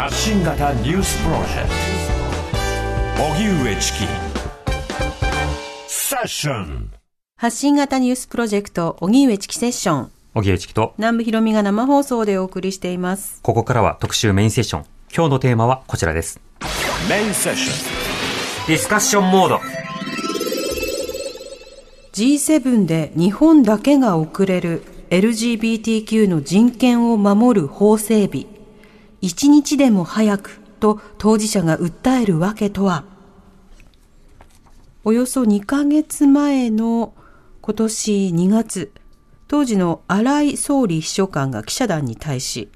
発信型ニュースプロジェクト荻上チキセッション発信型ニュースプロジェクト、荻上チキセッション。荻上チキと、南部ひろみが生放送でお送りしています。ここからは特集メインセッション。今日のテーマはこちらです。メインセッショディスカッションモード。G7 で日本だけが遅れる LGBTQ の人権を守る法整備。一日でも早くと当事者が訴えるわけとはおよそ2ヶ月前の今年2月、当時の荒井総理秘書官が記者団に対し、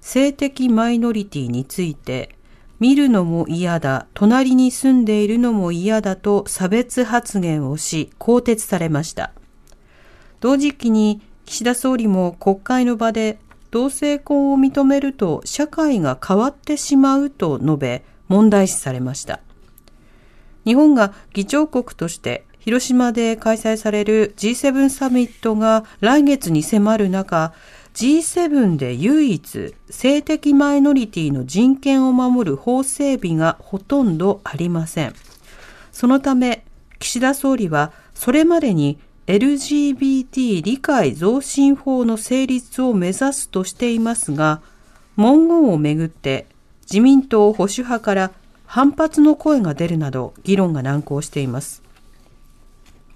性的マイノリティについて、見るのも嫌だ、隣に住んでいるのも嫌だと差別発言をし、更迭されました。同時期に岸田総理も国会の場で同性婚を認めると社会が変わってしまうと述べ問題視されました。日本が議長国として広島で開催される G7 サミットが来月に迫る中、G7 で唯一性的マイノリティの人権を守る法整備がほとんどありません。そのため、岸田総理はそれまでに LGBT 理解増進法の成立を目指すとしていますが、文言をめぐって自民党保守派から反発の声が出るなど議論が難航しています。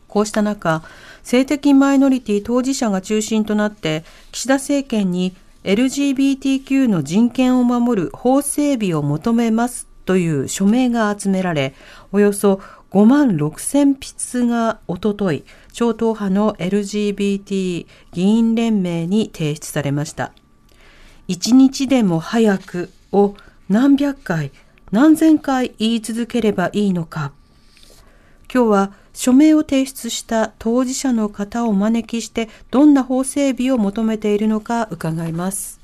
こうした中、性的マイノリティ当事者が中心となって、岸田政権に LGBTQ の人権を守る法整備を求めますという署名が集められ、およそ5万6千筆がおととい、超党派の LGBT 議員連盟に提出されました。一日でも早くを何百回、何千回言い続ければいいのか。今日は署名を提出した当事者の方をお招きしてどんな法整備を求めているのか伺います。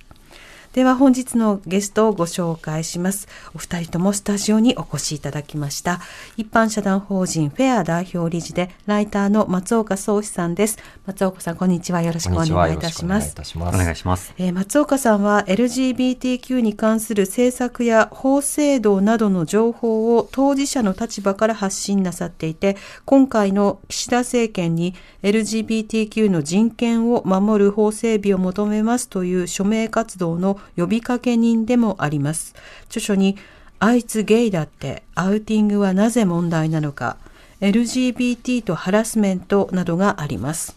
では本日のゲストをご紹介します。お二人ともスタジオにお越しいただきました。一般社団法人フェア代表理事でライターの松岡壮志さんです。松岡さんこんにちは。よろしくお願いいたします。お願いします。えー、松岡さんは LGBTQ に関する政策や法制度などの情報を当事者の立場から発信なさっていて、今回の岸田政権に LGBTQ の人権を守る法整備を求めますという署名活動の呼びかけ人でもあります。著書に、あいつゲイだってアウティングはなぜ問題なのか、LGBT とハラスメントなどがあります。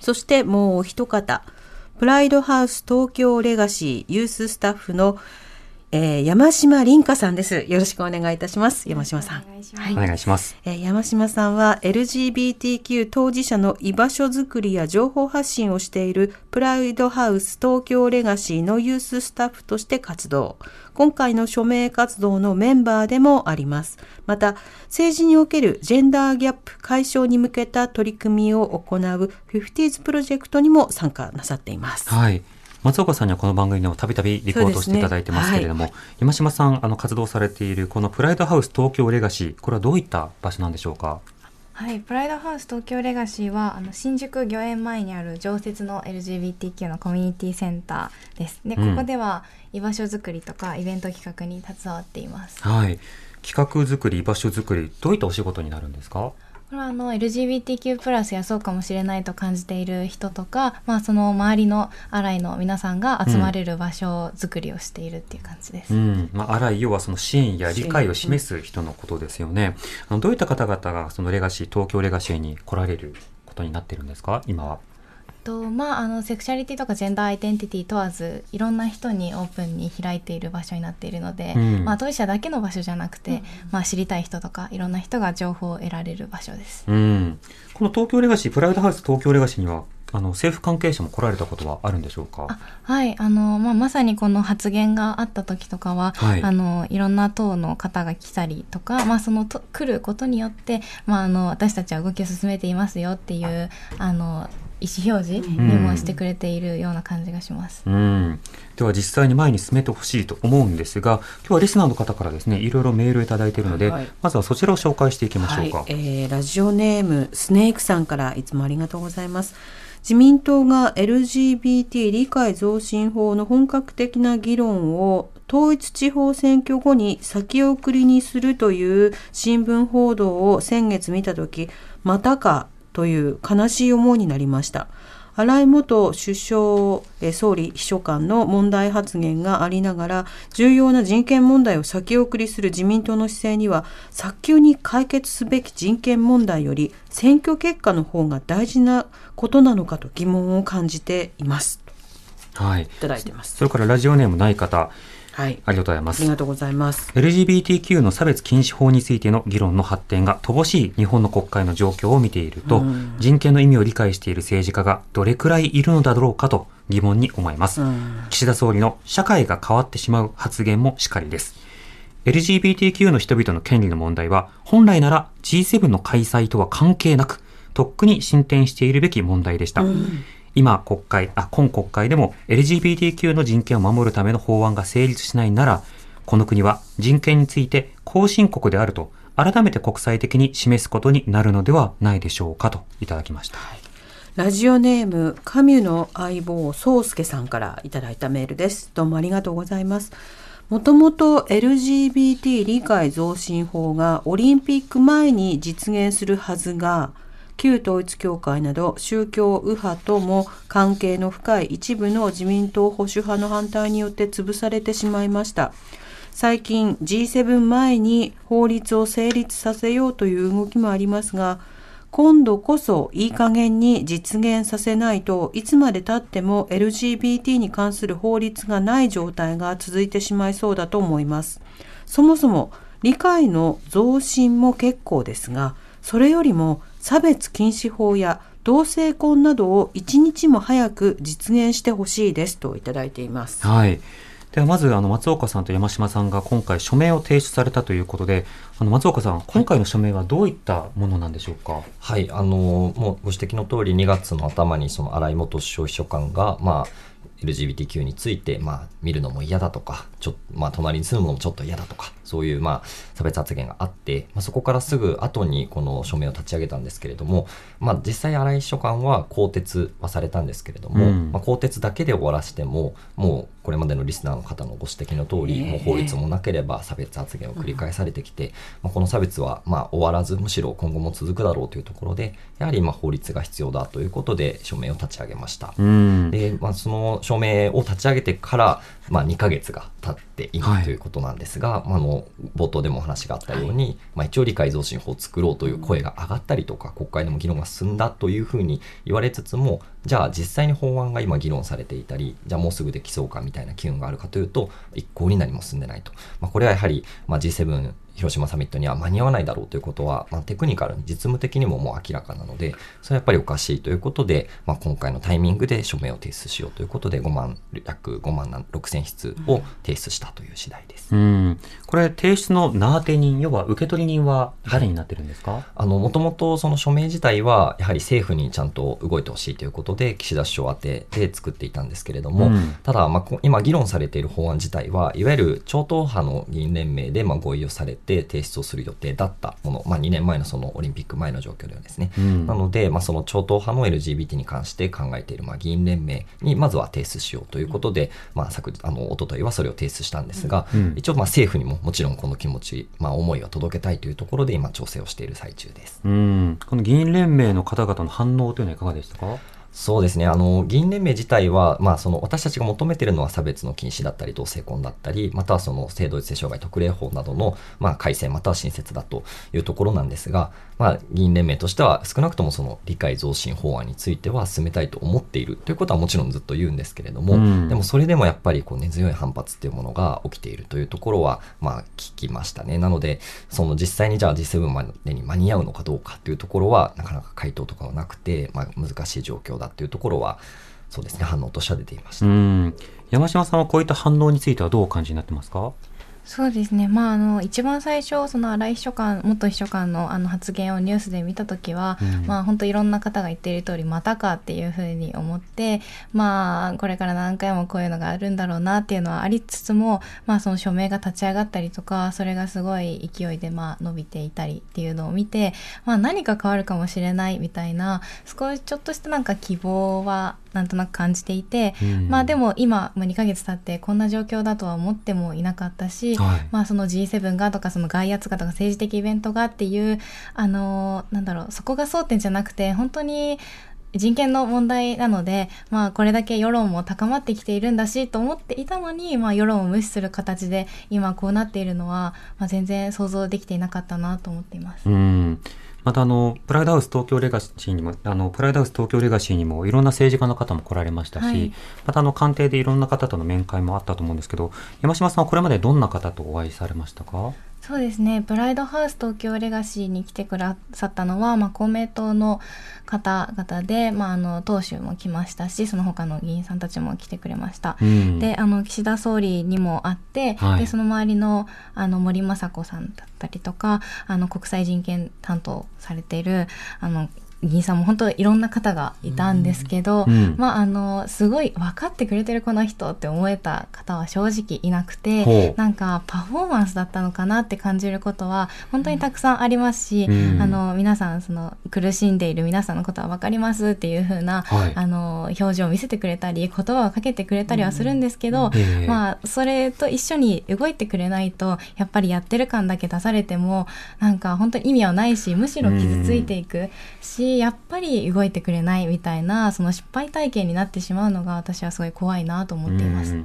そしてもうお一方、プライドハウス東京レガシーユーススタッフの、えー、山島凛香さんです。よろしくお願いいたします。山島さん。はい、お願いします。えー、山島さんは LGBTQ 当事者の居場所づくりや情報発信をしているプライドハウス東京レガシーのユーススタッフとして活動。今回の署名活動のメンバーでもあります。また、政治におけるジェンダーギャップ解消に向けた取り組みを行う 50s プロジェクトにも参加なさっています。はい。松岡さんにはこの番組でもたびたびリポートしていただいてますけれども、ね。はい、山島さんあの活動されているこのプライドハウス東京レガシーこれはどういった場所なんでしょうか？はい、プライドハウス東京レガシーはあの新宿御苑前にある常設の LGBTQ のコミュニティセンターです。で、ここでは居場所づくりとかイベント企画に携わっています。はい、企画作り、居場所づくり、どういったお仕事になるんですか？これはあの LGBTQ+ プラスやそうかもしれないと感じている人とか、まあ、その周りのアライの皆さんが集まれる場所づくりをしているっていう感じです。うん、まあ、アライ要はその支援や理解を示す人のことですよね。あのどういった方々がそのレガシー東京レガシーに来られることになってるんですか？今は。とまあ、あのセクシャリティとかジェンダーアイデンティティ問わずいろんな人にオープンに開いている場所になっているので、うん、まあ、当事者だけの場所じゃなくて、うん、まあ、知りたい人とかいろんな人が情報を得られる場所です、うん、この東京レガシープライドハウス東京レガシーにはあの政府関係者も来られたことはあるんでしょうか？はい。あの、まあ、まさにこの発言があった時とかは、はい、あのいろんな党の方が来たりとか、まあ、そのと来ることによって、まあ、あの私たちは動きを進めていますよっていうあの意思表示にもしてくれているような感じがします。うん、では実際に前に進めてほしいと思うんですが今日はリスナーの方からですねいろいろメールを頂いているので、はい、まずはそちらを紹介していきましょうか、はい、えー、ラジオネームスネークさんからいつもありがとうございます。自民党が LGBT 理解増進法の本格的な議論を統一地方選挙後に先送りにするという新聞報道を先月見たとき、またかという悲しい思いになりました。荒井元首相、総理秘書官の問題発言がありながら、重要な人権問題を先送りする自民党の姿勢には、早急に解決すべき人権問題より、選挙結果の方が大事なことなのかと疑問を感じています。はい。いただいてます。それからラジオネームない方。はい。ありがとうございます。ありがとうございます。LGBTQ の差別禁止法についての議論の発展が乏しい日本の国会の状況を見ていると、うん、人権の意味を理解している政治家がどれくらいいるのだろうかと疑問に思います。うん、岸田総理の社会が変わってしまう発言もしかりです。LGBTQ の人々の権利の問題は、本来なら G7 の開催とは関係なく、とっくに進展しているべき問題でした。うん今国会、あ、今国会でも LGBTQ の人権を守るための法案が成立しないなら、この国は人権について後進国であると改めて国際的に示すことになるのではないでしょうかといただきました。ラジオネーム、カミュの相棒、宗介さんからいただいたメールです。どうもありがとうございます。もともと LGBT 理解増進法がオリンピック前に実現するはずが、旧統一教会など宗教右派とも関係の深い一部の自民党保守派の反対によって潰されてしまいました。最近 G7 前に法律を成立させようという動きもありますが、今度こそいい加減に実現させないといつまで経っても LGBT に関する法律がない状態が続いてしまいそうだと思います。そもそも理解の増進も結構ですが、それよりも差別禁止法や同性婚などを一日も早く実現してほしいですといただいています。はい。ではまずあの松岡さんと山島さんが今回署名を提出されたということで、あの松岡さん、今回の署名はどういったものなんでしょうか？はい、あのもうご指摘の通り2月の頭にその新井元首相秘書官がまあ LGBTQ について、まあ、見るのも嫌だとか、ちょまあ、隣に住むのもちょっと嫌だとか、そういう、まあ、差別発言があって、まあ、そこからすぐ後にこの署名を立ち上げたんですけれども、まあ、実際荒井秘書官は更迭はされたんですけれども、うん、まあ、更迭だけで終わらせても、もうこれまでのリスナーの方のご指摘の通り、もう法律もなければ差別発言を繰り返されてきて、まあ、この差別はまあ終わらず、むしろ今後も続くだろうというところで、やはりまあ法律が必要だということで署名を立ち上げました。で、まあ、その署名を立ち上げてから、まあ、2か月が経っていないということなんですが、はい、まあ、の冒頭でもお話があったように、はい、まあ、一応理解増進法を作ろうという声が上がったりとか、国会でも議論が進んだというふうに言われつつも、じゃあ実際に法案が今議論されていたり、じゃあもうすぐできそうかみたいな機運があるかというと、一向に何も進んでないと。まあ、これはやはり、まあ、G7 広島サミットには間に合わないだろうということは、まあ、テクニカルに実務的にももう明らかなので、それはやっぱりおかしいということで、まあ、今回のタイミングで署名を提出しようということで、5万、約5万6千筆を提出したという次第です。うん、これ、提出の名当て人、要は受取人は誰になってるんですか、はい、あの、もともとその署名自体は、やはり政府にちゃんと動いてほしいということで、岸田首相宛てで作っていたんですけれども、うん、ただ、まあ、今議論されている法案自体は、いわゆる超党派の議員連盟でまあ合意をされて提出をする予定だったもの、まあ、2年前のそのオリンピック前の状況ではですね、うん、なので、まあ、その超党派の LGBT に関して考えているまあ議員連盟にまずは提出しようということで、まあ、昨あの一昨日はそれを提出したんですが、うん、一応まあ政府にももちろんこの気持ち、まあ、思いを届けたいというところで今調整をしている最中です。うん、この議員連盟の方々の反応というのはいかがでしたか？そうですね。あの、議員連盟自体は、まあ、その、私たちが求めているのは差別の禁止だったり、同性婚だったり、またはその、性同一性障害特例法などの、まあ、改正または新設だというところなんですが、まあ、議員連盟としては、少なくともその、理解増進法案については進めたいと思っているということはもちろんずっと言うんですけれども、うん、でもそれでもやっぱり、こう、根強い反発っていうものが起きているというところは、まあ、聞きましたね。なので、その、実際にじゃあ G7 までに間に合うのかどうかっていうところは、なかなか回答とかはなくて、まあ、難しい状況だっていうところは、そうですね反応としては出ていました。山島さんはこういった反応についてはどうお感じになってますか？そうですね、まあ、あの一番最初その新井秘書官元秘書官のあの発言をニュースで見た時は、うん、まあ、本当いろんな方が言っている通りまたかっていうふうに思って、まあ、これから何回もこういうのがあるんだろうなっていうのはありつつも、まあ、その署名が立ち上がったりとかそれがすごい勢いでまあ伸びていたりっていうのを見て、まあ、何か変わるかもしれないみたいな少しちょっとしたなんか希望はなんとなく感じていて、うん、まあでも今もう2ヶ月経ってこんな状況だとは思ってもいなかったし、はい、まあその G7 がとかその外圧がとか政治的イベントがっていうあのなんだろうそこが争点じゃなくて本当に人権の問題なので、まあ、これだけ世論も高まってきているんだしと思っていたのに、まあ、世論を無視する形で今こうなっているのは、まあ、全然想像できていなかったなと思っています。うんまたあの、プライドハウス東京レガシーにも、あの、プライドハウス東京レガシーにもいろんな政治家の方も来られましたし、はい、またあの、官邸でいろんな方との面会もあったと思うんですけど、山島さんはこれまでどんな方とお会いされましたか？そうですね。プライドハウス東京レガシーに来てくださったのは、まあ、公明党の方々で、まあ、あの党首も来ましたしその他の議員さんたちも来てくれました、うん、であの岸田総理にも会って、はい、でその周りのあの森雅子さんだったりとかあの国際人権担当されているあの議員さんも本当いろんな方がいたんですけど、うん、まああのすごい分かってくれてるこの人って思えた方は正直いなくてなんかパフォーマンスだったのかなって感じることは本当にたくさんありますし、うん、あの皆さんその苦しんでいる皆さんのことは分かりますっていう風な、はい、あの表情を見せてくれたり言葉をかけてくれたりはするんですけど、うん、まあそれと一緒に動いてくれないとやっぱりやってる感だけ出されてもなんか本当に意味はないしむしろ傷ついていくし、やっぱり動いてくれないみたいなその失敗体験になってしまうのが私はすごい怖いなと思っています。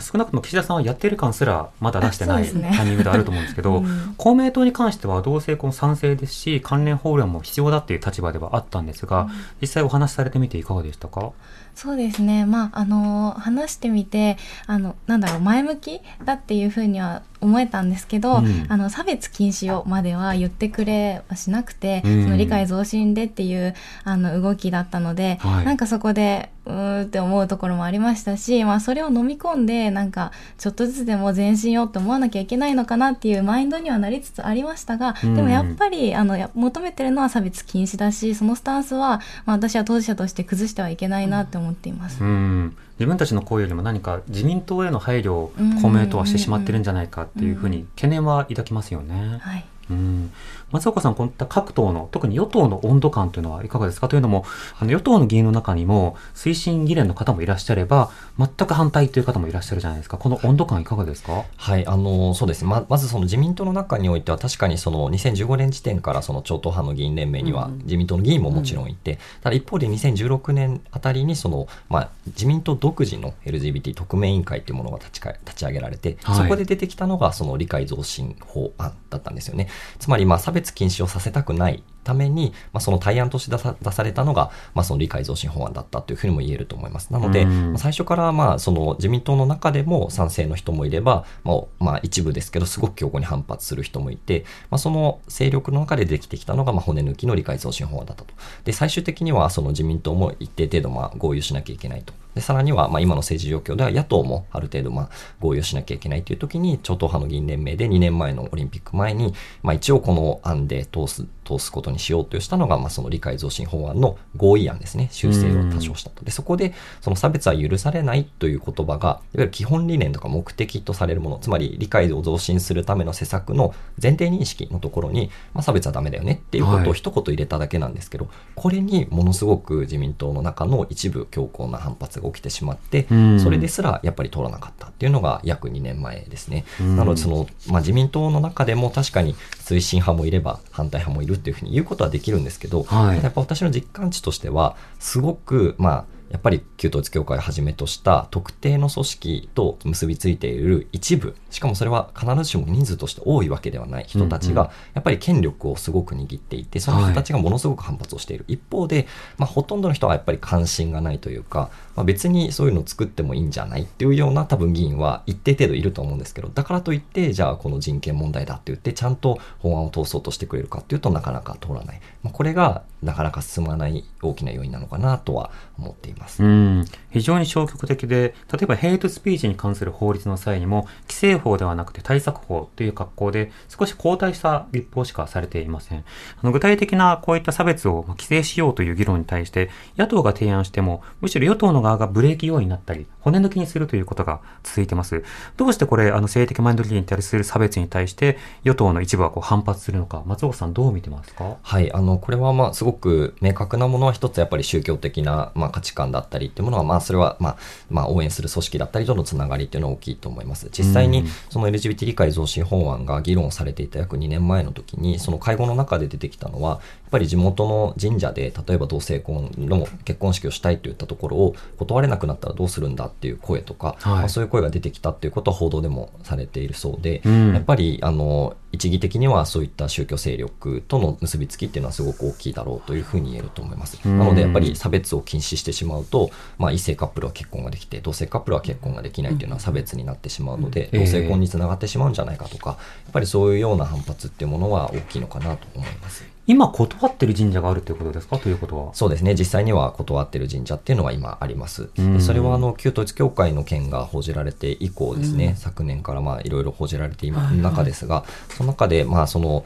少なくとも岸田さんはやってる感すらまだ出してないタイミングであると思うんですけど、うん、公明党に関しては同性婚賛成ですし関連法案も必要だっていう立場ではあったんですが、うん、実際お話しされてみていかがでしたか？そうですね。まあ、あの、話してみて、あの、なんだろう、前向きだっていうふうには思えたんですけど、うん、あの、差別禁止をまでは言ってくれはしなくて、うん、その理解増進でっていう、あの、動きだったので、はい、なんかそこで、うーって思うところもありましたし、まあ、それを飲み込んで、なんか、ちょっとずつでも前進をって思わなきゃいけないのかなっていうマインドにはなりつつありましたが、でもやっぱり、あの、求めてるのは差別禁止だし、そのスタンスは、まあ、私は当事者として崩してはいけないなって思っています。うん自分たちの声よりも何か自民党への配慮を公明党はしてしまってるんじゃないかっていうふうに懸念は抱きますよね。はいうん、松岡さん、こういった各党の、特に与党の温度感というのはいかがですか？というのも、あの与党の議員の中にも、推進議連の方もいらっしゃれば、全く反対という方もいらっしゃるじゃないですか、この温度感、いかがですか？はい、あのそうです。ね、ままずその自民党の中においては、確かにその2015年時点からその超党派の議員連盟には、自民党の議員ももちろんいて、うん、ただ一方で2016年あたりにその、まあ、自民党独自の LGBT 特命委員会というものが立ちか立ち上げられて、はい、そこで出てきたのが、その理解増進法案だったんですよね。つまり、まあ、差別禁止をさせたくないために、まあ、その対案として出さ出されたのが、まあ、その理解増進法案だったというふうにも言えると思います。なので、うん、最初からまあその自民党の中でも賛成の人もいれば、まあ、まあ、一部ですけど、すごく強硬に反発する人もいて、まあ、その勢力の中でできてきたのが、まあ、骨抜きの理解増進法案だったと。で、最終的にはその自民党も一定程度まあ合意しなきゃいけないと。でさらには、まあ、今の政治状況では野党もある程度、まあ、合意をしなきゃいけないという時に、超党派の議員連盟で2年前のオリンピック前に、まあ、一応この案で通す、通すことにしようとしたのが、まあ、その理解増進法案の合意案ですね。修正を多少したと。で、そこで、その差別は許されないという言葉が、いわゆる基本理念とか目的とされるもの、つまり理解を増進するための施策の前提認識のところに、まあ、差別はダメだよねっていうことを一言入れただけなんですけど、はい、これにものすごく自民党の中の一部強硬な反発が起きてしまって、それですらやっぱり通らなかったっていうのが約2年前ですね。なのでその、まあ、自民党の中でも確かに推進派もいれば反対派もいるっていうふうに言うことはできるんですけど、はい、やっぱ私の実感値としてはすごくまあやっぱり旧統一教会をはじめとした特定の組織と結びついている一部しかもそれは必ずしも人数として多いわけではない人たちがやっぱり権力をすごく握っていてその人たちがものすごく反発をしている、はい、一方で、まあ、ほとんどの人はやっぱり関心がないというか、まあ、別にそういうのを作ってもいいんじゃないっていうような多分議員は一定程度いると思うんですけどだからといってじゃあこの人権問題だって言ってちゃんと法案を通そうとしてくれるかっていうとなかなか通らない、まあ、これがなかなか進まない大きな要因なのかなとは思っています。うん。非常に消極的で、例えばヘイトスピーチに関する法律の際にも、規制法ではなくて対策法という格好で、少し後退した立法しかされていません。あの具体的なこういった差別を規制しようという議論に対して、野党が提案しても、むしろ与党の側がブレーキ要因になったり、骨抜きにするということが続いてます。どうしてこれ、あの性的マインドリティに対する差別に対して、与党の一部はこう反発するのか、松岡さんどう見てますか？はい、あの、これはまあ、すごく明確なものは一つやっぱり宗教的な、まあ、価値観だったりっていうものは、まあ、それは、まあ、まあ、応援する組織だったりとのつながりっていうのは大きいと思います。実際に、その LGBT 理解増進法案が議論されていた約2年前の時に、その会合の中で出てきたのは、やっぱり地元の神社で、例えば同性婚の結婚式をしたいといったところを断れなくなったらどうするんだっていう声とか、はい、まあ、そういう声が出てきたっていうことは報道でもされているそうで、うん、やっぱり、あの、一義的にはそういった宗教勢力との結びつきっていうのはすごく大きいだろうというふうに言えると思います。なのでやっぱり差別を禁止してしまうと、まあ、異性カップルは結婚ができて同性カップルは結婚ができないっていうのは差別になってしまうので、同性婚につながってしまうんじゃないかとかやっぱりそういうような反発っていうものは大きいのかなと思います。今断ってる神社があるということですか？ということは。そうですね。実際には断ってる神社っていうのは今あります。でそれはあの旧統一教会の件が報じられて以降ですね、昨年からまあいろいろ報じられている中ですが、その中でまあその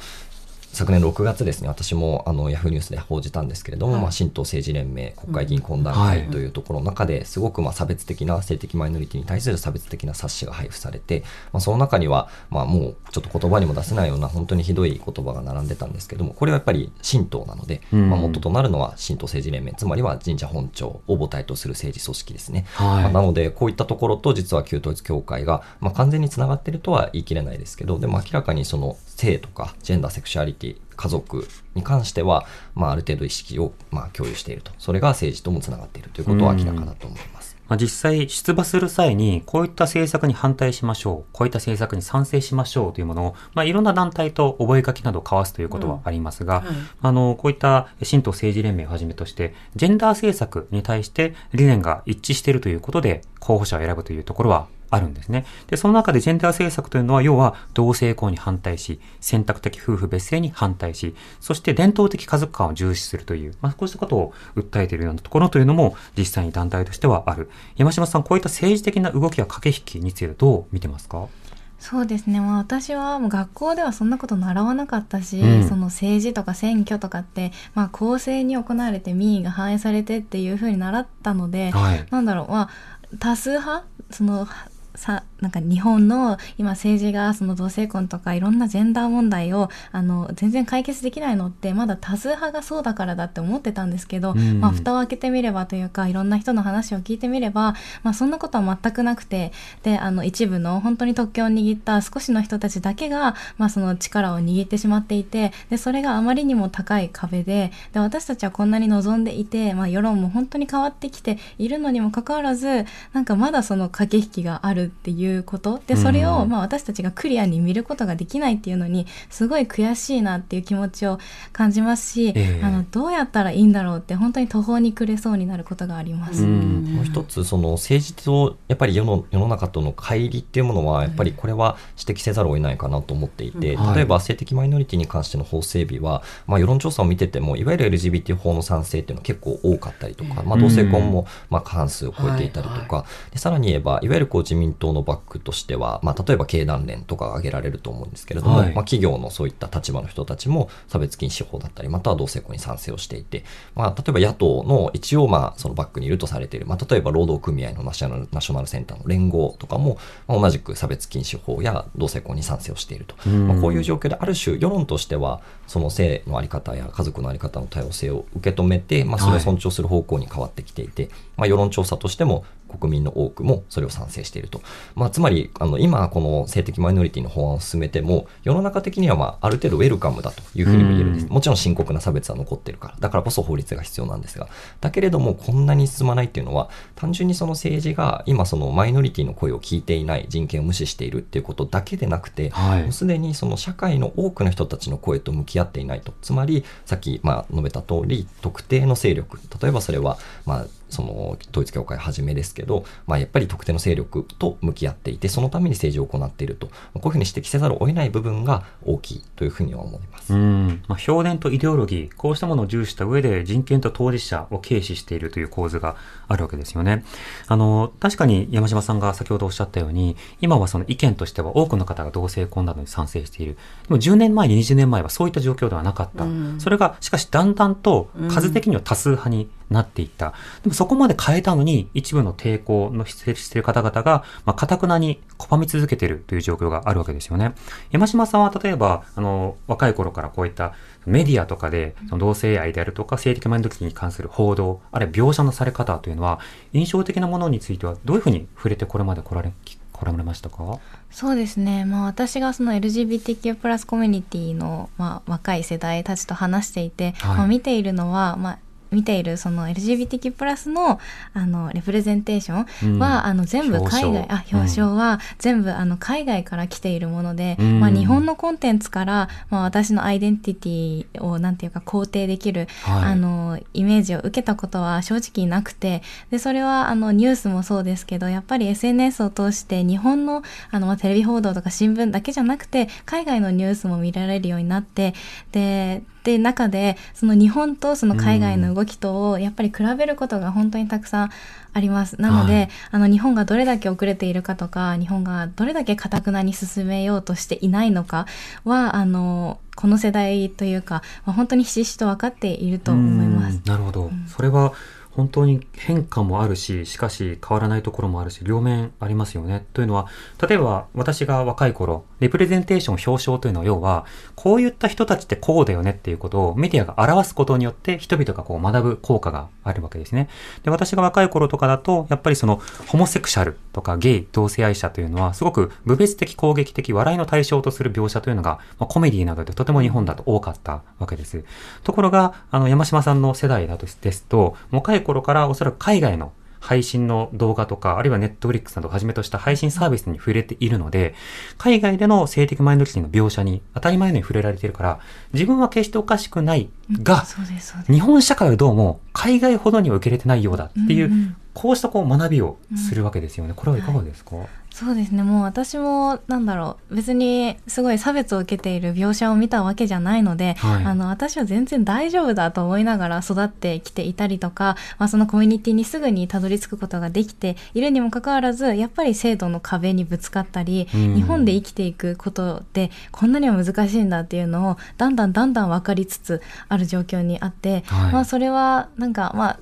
昨年6月ですね、私もあのヤフーニュースで報じたんですけれども、はい、まあ、神道政治連盟国会議員懇談会というところの中ですごくまあ差別的な性的マイノリティに対する差別的な冊子が配布されて、まあ、その中には、まあ、もうちょっと言葉にも出せないような本当にひどい言葉が並んでたんですけども、これはやっぱり神道なので、うん、まあ、元となるのは神道政治連盟、つまりは神社本庁を母体とする政治組織ですね。はい、まあ、なので、こういったところと実は旧統一教会が、まあ、完全につながっているとは言い切れないですけど、でも明らかにその性とかジェンダー、セクシュアリティ、家族に関しては、まあ、ある程度意識を、まあ、共有していると。それが政治ともつながっているということは明らかだと思います。まあ、実際出馬する際にこういった政策に反対しましょう、こういった政策に賛成しましょうというものを、まあ、いろんな団体と覚書などを交わすということはありますが、うんはい、あの、こういった新党政治連盟をはじめとして、ジェンダー政策に対して理念が一致しているということで候補者を選ぶというところはあるんですね。で、その中でジェンダー政策というのは、要は同性婚に反対し、選択的夫婦別姓に反対し、そして伝統的家族観を重視するという、まあ、こうしたことを訴えているようなところというのも、実際に団体としてはある。山島さん、こういった政治的な動きや駆け引きについてどう見てますか？そうですね、まあ、私はもう学校ではそんなこと習わなかったし、うん、その政治とか選挙とかって、まあ、公正に行われて民意が反映されてっていうふうに習ったので、はい、なんだろう、まあ、多数派？そのさなんか日本の今政治がその同性婚とかいろんなジェンダー問題をあの全然解決できないのってまだ多数派がそうだからだって思ってたんですけど、うん、まあ、蓋を開けてみればというかいろんな人の話を聞いてみれば、まあ、そんなことは全くなくてであの一部の本当に特権を握った少しの人たちだけが、まあ、その力を握ってしまっていてでそれがあまりにも高い壁でで私たちはこんなに望んでいて、まあ、世論も本当に変わってきているのにもかかわらずなんかまだその駆け引きがあるっていうこと？でそれをまあ私たちがクリアに見ることができないっていうのにすごい悔しいなっていう気持ちを感じますし、えー、あのどうやったらいいんだろうって本当に途方に暮れそうになることがあります。もう一つその政治とやっぱり世の世の中との乖離っていうものはやっぱりこれは指摘せざるを得ないかなと思っていて、例えば性的マイノリティに関しての法整備は、まあ、世論調査を見ててもいわゆる LGBT 法の賛成っていうのは結構多かったりとか、まあ、同性婚もまあ過半数を超えていたりとか、でさらに言えばいわゆるこう自民党のバックとしては、まあ、例えば経団連とかが挙げられると思うんですけれども、はい、まあ、企業のそういった立場の人たちも差別禁止法だったり、または同性婚に賛成をしていて、まあ、例えば野党の一応、まあ、そのバックにいるとされている、まあ、例えば労働組合のナショナルナショナルセンターの連合とかも、まあ、同じく差別禁止法や同性婚に賛成をしていると。まあ、こういう状況で、ある種、世論としては、その性のあり方や家族のあり方の多様性を受け止めて、まあ、それを尊重する方向に変わってきていて、はい、まあ、世論調査としても国民の多くもそれを賛成していると。まあ、つまり、あの、今、この性的マイノリティの法案を進めても、世の中的には、まあ、ある程度ウェルカムだというふうにも言えるんです。もちろん深刻な差別は残ってるから。だからこそ法律が必要なんですが。だけれども、こんなに進まないっていうのは、単純にその政治が今、そのマイノリティの声を聞いていない、人権を無視しているっていうことだけでなくて、はい、もうすでにその社会の多くの人たちの声と向き合っていないと。つまり、さっき、まあ、述べた通り、特定の勢力、例えばそれは、まあ、その統一教会はじめですけど、まあ、やっぱり特定の勢力と向き合っていてそのために政治を行っていると。こういうふうに指摘せざるを得ない部分が大きいというふうには思います。うん。まあ、評伝とイデオロギーこうしたものを重視した上で人権と当事者を軽視しているという構図があるわけですよね。あの確かに山島さんが先ほどおっしゃったように今はその意見としては多くの方が同性婚などに賛成している。でも10年前に20年前はそういった状況ではなかった、それがしかしだんだんと数的には多数派になっていった。でもそこまで変えたのに、一部の抵抗のしている方々が、まあ、かたくなに拒み続けているという状況があるわけですよね。山島さんは例えば、あの、若い頃からこういったメディアとかで、その同性愛であるとか性的マインドリティに関する報道、あるいは描写のされ方というのは、印象的なものについてはどういうふうに触れてこれまで来られ、来られましたか？そうですね、まあ、私がその LGBTQ+ コミュニティのまあ若い世代たちと話していて、はい、まあ、見ているのは、まあ、見ているその LGBTQ+ プラスのあのレプレゼンテーションは、うん、あの全部海外あ表彰は全部あの海外から来ているもので、うん、まあ、日本のコンテンツから、まあ、私のアイデンティティをなんていうか肯定できる、はい、あのイメージを受けたことは正直なくてでそれはあのニュースもそうですけどやっぱり SNS を通して日本のあの、まあ、テレビ報道とか新聞だけじゃなくて海外のニュースも見られるようになってでって中でその日本とその海外の動きとをやっぱり比べることが本当にたくさんあります。なので、はい、あの日本がどれだけ遅れているかとか日本がどれだけかたくなに進めようとしていないのかはあのこの世代というか、まあ、本当にひしひしと分かっていると思います。なるほど、うん、それは本当に変化もあるし、しかし変わらないところもあるし、両面ありますよね。というのは、例えば私が若い頃、レプレゼンテーション表彰というのは要は、こういった人たちってこうだよねっていうことをメディアが表すことによって人々がこう学ぶ効果があるわけですね。で、私が若い頃とかだと、やっぱりそのホモセクシャルとかゲイ、同性愛者というのはすごく部別的攻撃的笑いの対象とする描写というのが、まあ、コメディなどでとても日本だと多かったわけです。ところが、あの山島さんの世代だとですと、若いい頃からおそらく海外の配信の動画とか、あるいはネットフリックスなどをはじめとした配信サービスに触れているので、海外での性的マイノリティの描写に当たり前のように触れられているから、自分は決しておかしくないが、日本社会はどうも海外ほどには受け入れてないようだっていう、こうしたこう学びをするわけですよね。これはいかがですか、はいそうですね。もう私もなんだろう。別にすごい差別を受けている描写を見たわけじゃないので、はい、あの私は全然大丈夫だと思いながら育ってきていたりとか、まあ、そのコミュニティにすぐにたどり着くことができているにもかかわらずやっぱり制度の壁にぶつかったり、うん、日本で生きていくことってこんなにも難しいんだっていうのをだんだんだんだん分かりつつある状況にあって、はい、まあそれはなんかまあ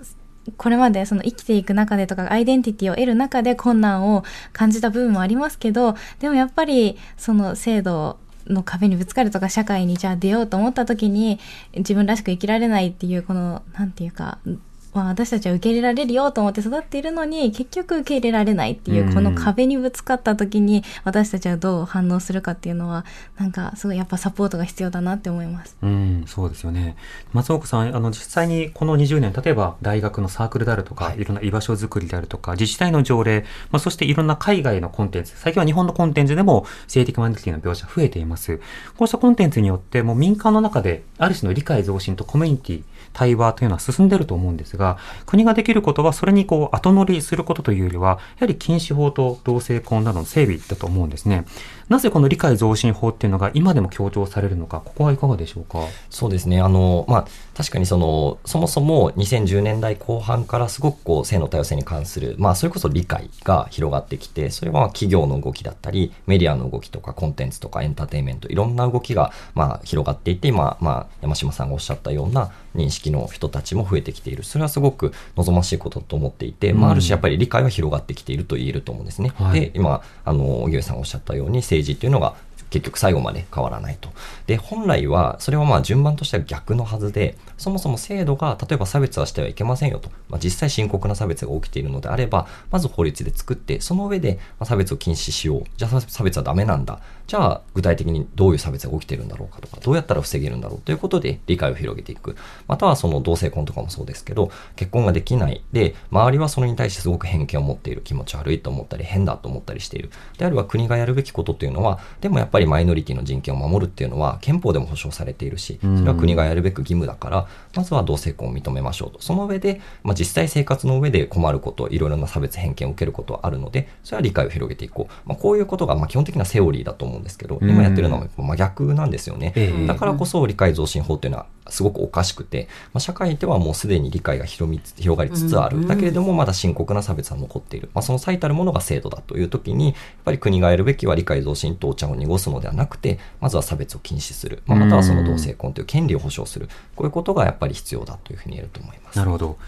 これまでその生きていく中でとかアイデンティティを得る中で困難を感じた部分もありますけどでもやっぱりその制度の壁にぶつかるとか社会にじゃあ出ようと思った時に自分らしく生きられないっていうこの何て言うかまあ、私たちは受け入れられるよと思って育っているのに結局受け入れられないっていうこの壁にぶつかった時に私たちはどう反応するかっていうのはなんかすごいやっぱサポートが必要だなって思います。うんそうですよね。松岡さんあの実際にこの20年例えば大学のサークルであるとか、はい、いろんな居場所づくりであるとか自治体の条例、まあ、そしていろんな海外のコンテンツ最近は日本のコンテンツでも性的マイノリティの描写増えています。こうしたコンテンツによってもう民間の中である種の理解増進とコミュニティ対話というのは進んでると思うんですが、国ができることはそれにこう後乗りすることというよりは、やはり禁止法と同性婚などの整備だと思うんですね。なぜこの理解増進法っていうのが今でも強調されるのか、ここはいかがでしょうか？そうですね。あの、まあ、確かにその、そもそも2010年代後半からすごくこう、性の多様性に関する、まあ、それこそ理解が広がってきて、それは企業の動きだったり、メディアの動きとか、コンテンツとかエンターテインメント、いろんな動きが、まあ、広がっていて、今、まあ、山島さんがおっしゃったような認識の人たちも増えてきている。それはすごく望ましいことだと思っていて、まあ、ある種やっぱり理解は広がってきていると言えると思うんですね。はい、で、今、あの、荻上さんがおっしゃったように、政治っていうのが結局最後まで変わらないと。で、本来は、それはまあ順番としては逆のはずで、そもそも制度が、例えば差別はしてはいけませんよと。まあ、実際深刻な差別が起きているのであれば、まず法律で作って、その上で、差別を禁止しよう。じゃあ差別はダメなんだ。じゃあ具体的にどういう差別が起きているんだろうかとか、どうやったら防げるんだろうということで理解を広げていく。またはその同性婚とかもそうですけど、結婚ができないで、周りはそれに対してすごく偏見を持っている気持ち悪いと思ったり、変だと思ったりしている。であれば国がやるべきことというのは、でもやっぱりマイノリティの人権を守るっていうのは憲法でも保障されているし、それは国がやるべく義務だから、まずは同性婚を認めましょうと。その上で、まあ、実際生活の上で困ること、いろいろな差別偏見を受けることはあるので、それは理解を広げていこう。まあ、こういうことが、まあ、基本的なセオリーだと思うんですけど、今やってるのは真逆なんですよね。だからこそ理解増進法っていうのはすごくおかしくて、まあ、社会ではもうすでに理解が広み広がりつつある。だけれども、まだ深刻な差別は残っている。まあ、その最たるものが制度だという時に、やっぱり国がやるべきは理解増進とお茶を濁すのではなくて、まずは差別を禁止する。まあ、またはその同性婚という権利を保障する。こういうことがやっぱり必要だというふうに言えると思います。なるほど。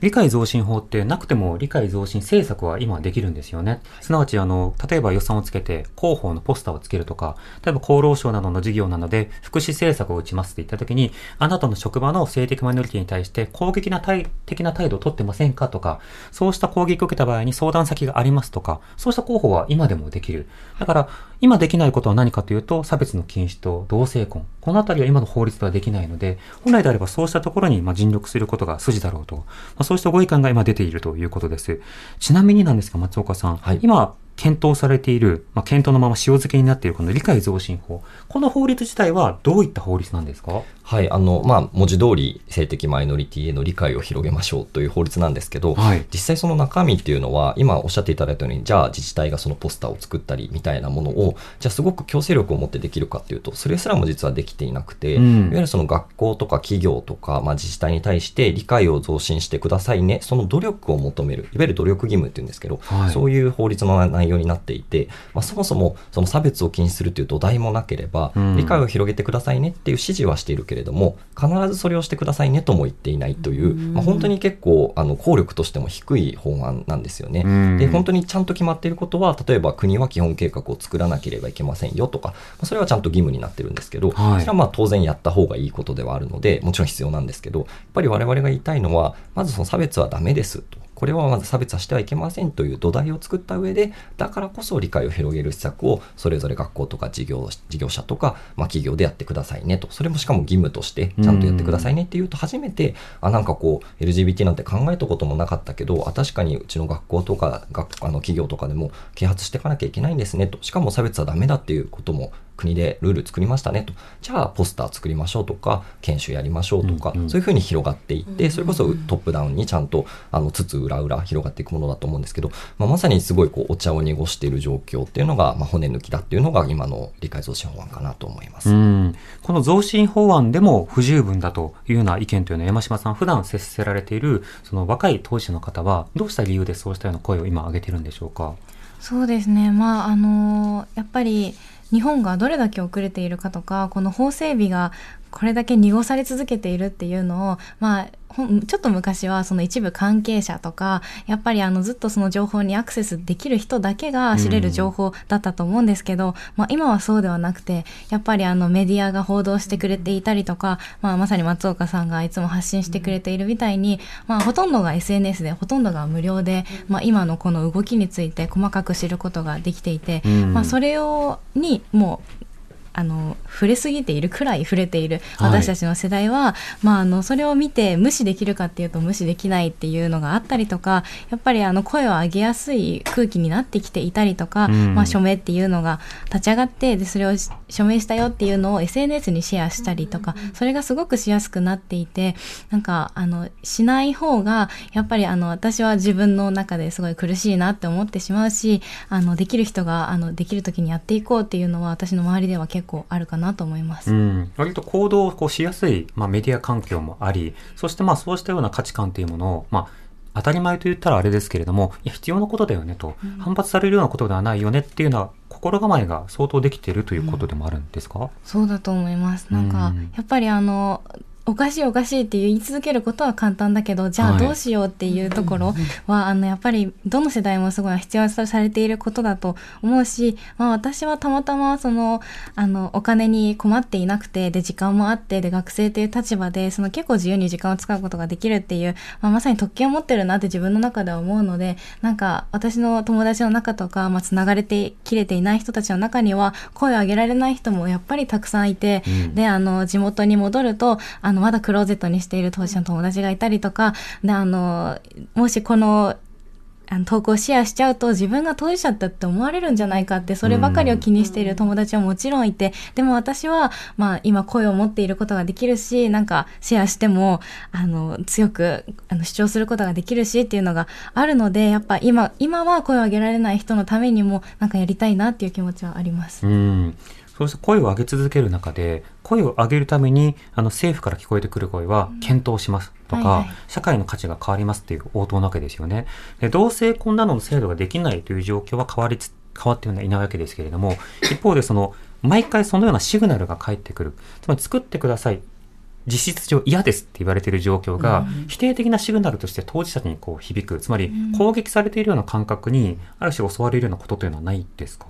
理解増進法ってなくても理解増進政策は今できるんですよね。すなわち、あの、例えば予算をつけて広報のポスターをつけるとか、例えば厚労省などの事業なので福祉政策を打ちますって言ったときに、あなたの職場の性的マイノリティに対して攻撃な的な態度を取ってませんかとか、そうした攻撃を受けた場合に相談先がありますとか、そうした広報は今でもできる。だから、今できないことは何かというと、差別の禁止と同性婚。このあたりは今の法律ではできないので、本来であればそうしたところにま尽力することが筋だろうと。まあ、そうしたご意見が今出ているということです。ちなみになんですが、松岡さん、はい、今、検討されている、まあ、検討のまま塩漬けになっているこの理解増進法。この法律自体はどういった法律なんですか？はい、あの、まあ、文字通り性的マイノリティへの理解を広げましょうという法律なんですけど、はい、実際その中身っていうのは、今おっしゃっていただいたように、じゃあ自治体がそのポスターを作ったりみたいなものを、じゃあすごく強制力を持ってできるかっていうと、それすらも実はできていなくて、うん、いわゆるその学校とか企業とか、まあ、自治体に対して理解を増進してくださいね、その努力を求める、いわゆる努力義務っていうんですけど、はい、そういう法律の内容になっていて、まあ、そもそもその差別を禁止するという土台もなければ、うん、理解を広げてくださいねっていう指示はしているけれども、必ずそれをしてくださいねとも言っていないという、まあ、本当に結構あの効力としても低い法案なんですよね。で本当にちゃんと決まっていることは例えば国は基本計画を作らなければいけませんよとかそれはちゃんと義務になってるんですけど、はい、それはまあ当然やった方がいいことではあるのでもちろん必要なんですけどやっぱり我々が言いたいのはまずその差別はダメですと。これはまず差別はしてはいけませんという土台を作った上で、だからこそ理解を広げる施策をそれぞれ学校とか事業事業者とか、まあ、企業でやってくださいねと、それもしかも義務としてちゃんとやってくださいねっていうと初めて、あ、なんかこう LGBT なんて考えたこともなかったけど、あ、確かにうちの学校とか学あの企業とかでも啓発していかなきゃいけないんですねと、しかも差別はダメだっていうことも国でルール作りましたねと。じゃあポスター作りましょうとか、研修やりましょうとか、うんうん、そういうふうに広がっていって、それこそトップダウンにちゃんと、あの、つつ裏裏広がっていくものだと思うんですけど、まあ、まさにすごいこう、お茶を濁している状況っていうのが、まあ、骨抜きだっていうのが今の理解増進法案かなと思います。この増進法案でも不十分だというような意見というのは山島さん、普段接せられている、その若い当事者の方は、どうした理由でそうしたような声を今上げてるんでしょうか？そうですね。まあ、あのやっぱり、日本がどれだけ遅れているかとかこの法整備がこれだけ濁され続けているっていうのをまあちょっと昔はその一部関係者とかやっぱりあのずっとその情報にアクセスできる人だけが知れる情報だったと思うんですけど、うん、まあ、今はそうではなくてやっぱりあのメディアが報道してくれていたりとか、まあ、まさに松岡さんがいつも発信してくれているみたいに、まあ、ほとんどが SNS でほとんどが無料で、まあ、今のこの動きについて細かく知ることができていて、うん、まあ、それをにもうあの触れすぎているくらい触れている私たちの世代は、はい、まあ、あのそれを見て無視できるかっていうと無視できないっていうのがあったりとかやっぱりあの声を上げやすい空気になってきていたりとか、うん、まあ、署名っていうのが立ち上がってでそれを署名したよっていうのを SNS にシェアしたりとかそれがすごくしやすくなっていてなんかあのしない方がやっぱりあの私は自分の中ですごい苦しいなって思ってしまうしあのできる人があのできる時にやっていこうっていうのは私の周りでは結構構あるかなと思います。うん、割と行動をこうしやすい、まあ、メディア環境もあり、そしてまあそうしたような価値観というものを、まあ、当たり前と言ったらあれですけれども、いや必要なことだよねと、うん、反発されるようなことではないよねっていうのは、心構えが相当できているということでもあるんですか、うん、そうだと思います。なんか、やっぱりあの、おかしいおかしいって言い続けることは簡単だけどじゃあどうしようっていうところは、はい、あのやっぱりどの世代もすごい必要とされていることだと思うし、まあ、私はたまたまそのあのお金に困っていなくてで時間もあってで学生という立場でその結構自由に時間を使うことができるっていう、まあ、まさに特権を持ってるなって自分の中では思うのでなんか私の友達の中とか、まあ、つながれてきれていない人たちの中には声を上げられない人もやっぱりたくさんいて、うん、であの地元に戻るとあのまだクローゼットにしている当時の友達がいたりとか、で、あの、もしこのあの投稿シェアしちゃうと自分が当事者だって思われるんじゃないかってそればかりを気にしている友達はもちろんいて、でも私は、まあ、今声を持っていることができるしなんかシェアしてもあの強くあの主張することができるしっていうのがあるのでやっぱ今今は声を上げられない人のためにもなんかやりたいなっていう気持ちはあります。うんそうして声を上げ続ける中で、声を上げるために、あの政府から聞こえてくる声は、検討しますとか、はいはい、社会の価値が変わりますっていう応答なわけですよね。で同性婚などの制度ができないという状況は変わりつ、変わってはいないわけですけれども、一方でその、毎回そのようなシグナルが返ってくる。つまり作ってください。実質上嫌ですって言われている状況が、否定的なシグナルとして当事者にこう響く、つまり攻撃されているような感覚に、ある種襲われるようなことというのはないですか、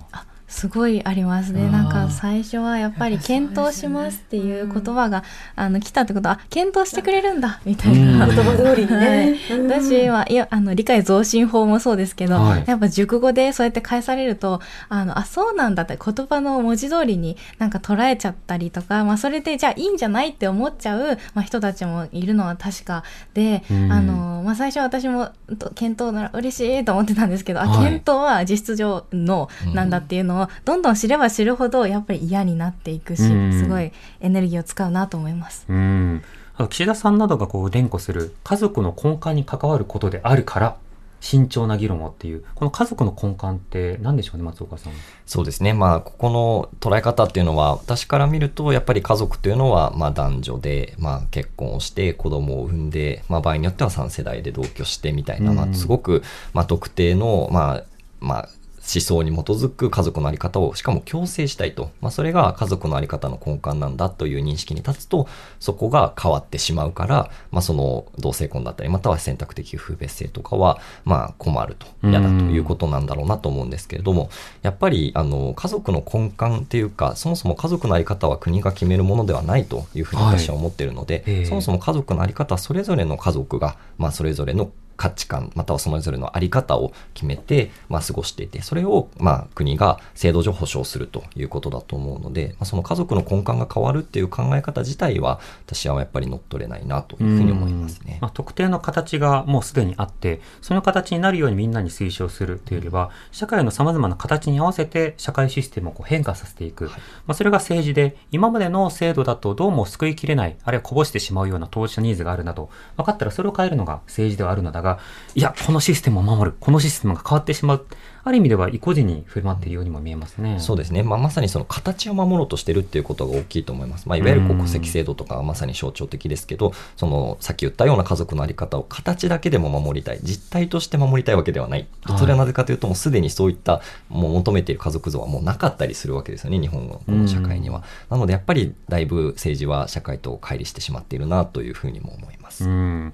すごいありますね。なんか最初はやっぱり検討しますっていう言葉があの来たってことは、検討してくれるんだみたいな。言葉通りにね。私は、いや、あの、理解増進法もそうですけど、はい、やっぱ熟語でそうやって返されると、あの、あ、そうなんだって言葉の文字通りになんか捉えちゃったりとか、まあそれでじゃあいいんじゃないって思っちゃう、まあ、人たちもいるのは確かで、あの、まあ最初私も検討なら嬉しいと思ってたんですけど、あ、検討は実質上のなんだっていうのを、どんどん知れば知るほどやっぱり嫌になっていくし、すごいエネルギーを使うなと思います。うん岸田さんなどがこう連呼する家族の根幹に関わることであるから慎重な議論をっていう、この家族の根幹って何でしょうね、松岡さん。そうですね。まあ、ここの捉え方っていうのは、私から見ると、やっぱり家族というのは、まあ男女で、まあ結婚をして子供を産んで、まあ場合によっては3世代で同居してみたいな、まあすごく、まあ特定の、まあ、まあ、思想に基づく家族のあり方をしかも強制したいと、まあ、それが家族のあり方の根幹なんだという認識に立つとそこが変わってしまうから、まあ、その同性婚だったりまたは選択的夫婦別姓とかは、まあ、困ると。嫌だということなんだろうなと思うんですけれどもやっぱりあの家族の根幹っていうかそもそも家族のあり方は国が決めるものではないというふうに私は思っているので、はい、そもそも家族のあり方はそれぞれの家族が、まあ、それぞれの価値観、またはそれぞれのあり方を決めて、まあ、過ごしていて、それを、まあ、国が制度上保障するということだと思うので、まあ、その家族の根幹が変わるっていう考え方自体は、私はやっぱり乗っ取れないなというふうに思いますね。まあ、特定の形がもうすでにあって、その形になるようにみんなに推奨するというよりは、社会の様々な形に合わせて社会システムをこう変化させていく。はい、まあ、それが政治で、今までの制度だとどうも救いきれない、あるいはこぼしてしまうような当事者ニーズがあるなと、分かったらそれを変えるのが政治ではあるのだが、いや、このシステムを守る、このシステムが変わってしまう。ある意味では意固地に振る舞っているようにも見えますね。そうですね。まあ、まさにその形を守ろうとしてるっていうことが大きいと思います。まあ、いわゆる国籍制度とかはまさに象徴的ですけど、その、さっき言ったような家族のあり方を形だけでも守りたい。実態として守りたいわけではない。それはなぜかというと、もうすでにそういった、もう求めている家族像はもうなかったりするわけですよね、日本のこの社会には。なので、やっぱりだいぶ政治は社会と乖離してしまっているなというふうにも思います。うん